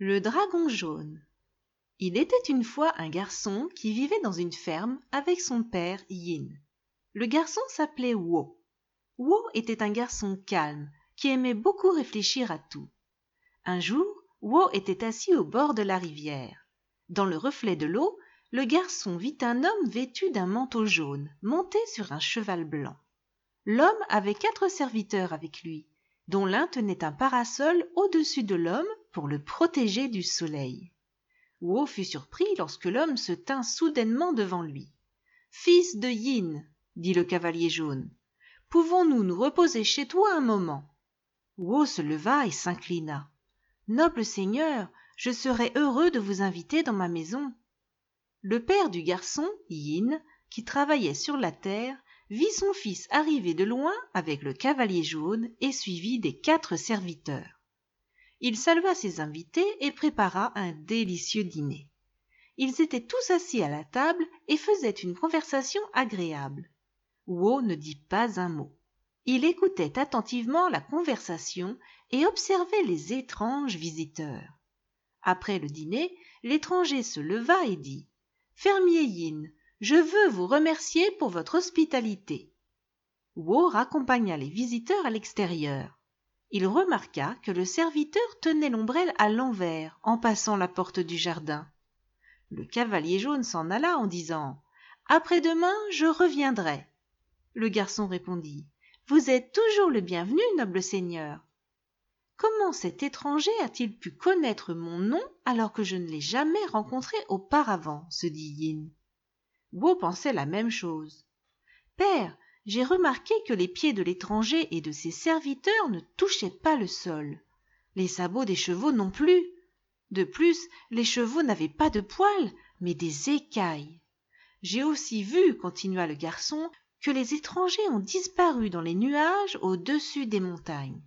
Le dragon jaune. Il était une fois un garçon qui vivait dans une ferme avec son père Yin. Le garçon s'appelait Wo. Wo était un garçon calme qui aimait beaucoup réfléchir à tout. Un jour, Wo était assis au bord de la rivière. Dans le reflet de l'eau, le garçon vit un homme vêtu d'un manteau jaune, monté sur un cheval blanc. L'homme avait quatre serviteurs avec lui, dont l'un tenait un parasol au-dessus de l'homme pour le protéger du soleil. Wo fut surpris lorsque l'homme se tint soudainement devant lui. Fils de Yin, dit le cavalier jaune, pouvons-nous nous reposer chez toi un moment? Wo se leva et s'inclina. Noble seigneur, je serais heureux de vous inviter dans ma maison. Le père du garçon, Yin, qui travaillait sur la terre, vit son fils arriver de loin avec le cavalier jaune et suivi des quatre serviteurs. Il salua ses invités et prépara un délicieux dîner. Ils étaient tous assis à la table et faisaient une conversation agréable. Wo ne dit pas un mot. Il écoutait attentivement la conversation et observait les étranges visiteurs. Après le dîner, l'étranger se leva et dit Fermier Yin, je veux vous remercier pour votre hospitalité. Wo raccompagna les visiteurs à l'extérieur. Il remarqua que le serviteur tenait l'ombrelle à l'envers en passant la porte du jardin. Le cavalier jaune s'en alla en disant Après-demain, je reviendrai. Le garçon répondit Vous êtes toujours le bienvenu, noble seigneur. Comment cet étranger a-t-il pu connaître mon nom alors que je ne l'ai jamais rencontré auparavant? se dit Yin. Wo pensait la même chose. Père, j'ai remarqué que les pieds de l'étranger et de ses serviteurs ne touchaient pas le sol. Les sabots des chevaux non plus. De plus, les chevaux n'avaient pas de poils, mais des écailles. J'ai aussi vu, continua le garçon, que les étrangers ont disparu dans les nuages au-dessus des montagnes.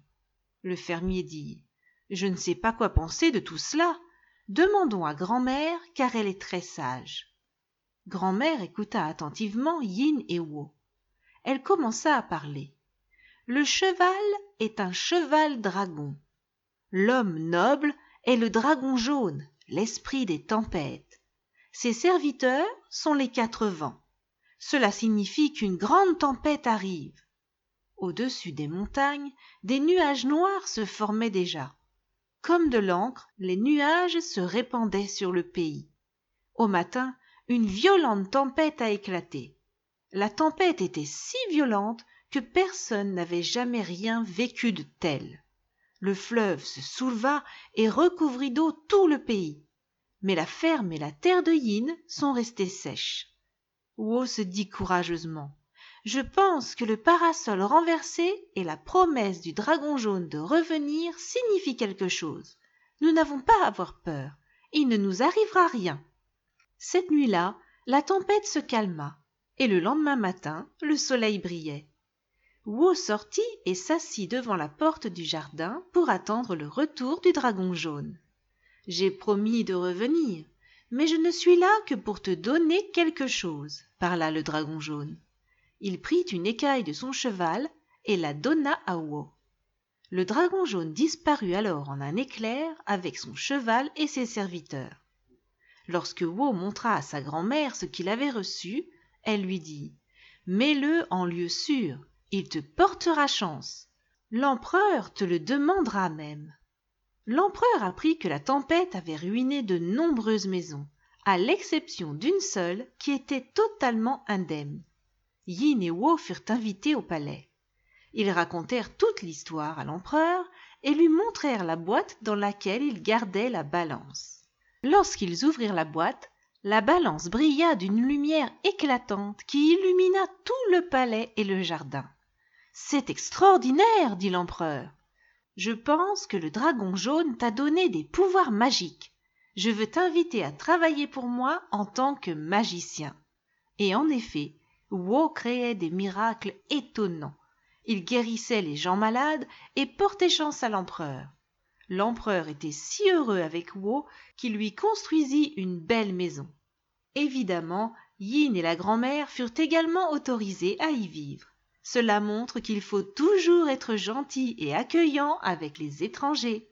Le fermier dit Je ne sais pas quoi penser de tout cela. Demandons à grand-mère, car elle est très sage. Grand-mère écouta attentivement Yin et. Elle commença à parler. Le cheval est un cheval dragon. L'homme noble est le dragon jaune, l'esprit des tempêtes. Ses serviteurs sont les quatre vents. Cela signifie qu'une grande tempête arrive. Au-dessus des montagnes, des nuages noirs se formaient déjà. Comme de l'encre, les nuages se répandaient sur le pays. Au matin, une violente tempête a éclaté. La tempête était si violente que personne n'avait jamais rien vécu de tel. Le fleuve se souleva et recouvrit d'eau tout le pays. Mais la ferme et la terre de Yin sont restées sèches. Wo se dit courageusement. Je pense que le parasol renversé et la promesse du dragon jaune de revenir signifient quelque chose. Nous n'avons pas à avoir peur. Il ne nous arrivera rien. Cette nuit-là, la tempête se calma, et le lendemain matin, le soleil brillait. Wu sortit et s'assit devant la porte du jardin pour attendre le retour du dragon jaune. J'ai promis de revenir, mais je ne suis là que pour te donner quelque chose, parla le dragon jaune. Il prit une écaille de son cheval et la donna à Wo. Le dragon jaune disparut alors en un éclair avec son cheval et ses serviteurs. Lorsque Wo montra à sa grand-mère ce qu'il avait reçu, elle lui dit Mets-le en lieu sûr, il te portera chance. L'empereur te le demandera même. L'empereur apprit que la tempête avait ruiné de nombreuses maisons, à l'exception d'une seule qui était totalement indemne. Yin et Wo furent invités au palais. Ils racontèrent toute l'histoire à l'empereur et lui montrèrent la boîte dans laquelle ils gardaient la balance. Lorsqu'ils ouvrirent la boîte, la balance brilla d'une lumière éclatante qui illumina tout le palais et le jardin. C'est extraordinaire, dit l'empereur. Je pense que le dragon jaune t'a donné des pouvoirs magiques. Je veux t'inviter à travailler pour moi en tant que magicien. Et en effet, Wo créait des miracles étonnants. Il guérissait les gens malades et portait chance à l'empereur l'empereur était si heureux avec Wo qu'il lui construisit une belle maison. Évidemment, Yin et la grand-mère furent également autorisés à y vivre. Cela montre qu'il faut toujours être gentil et accueillant avec les étrangers.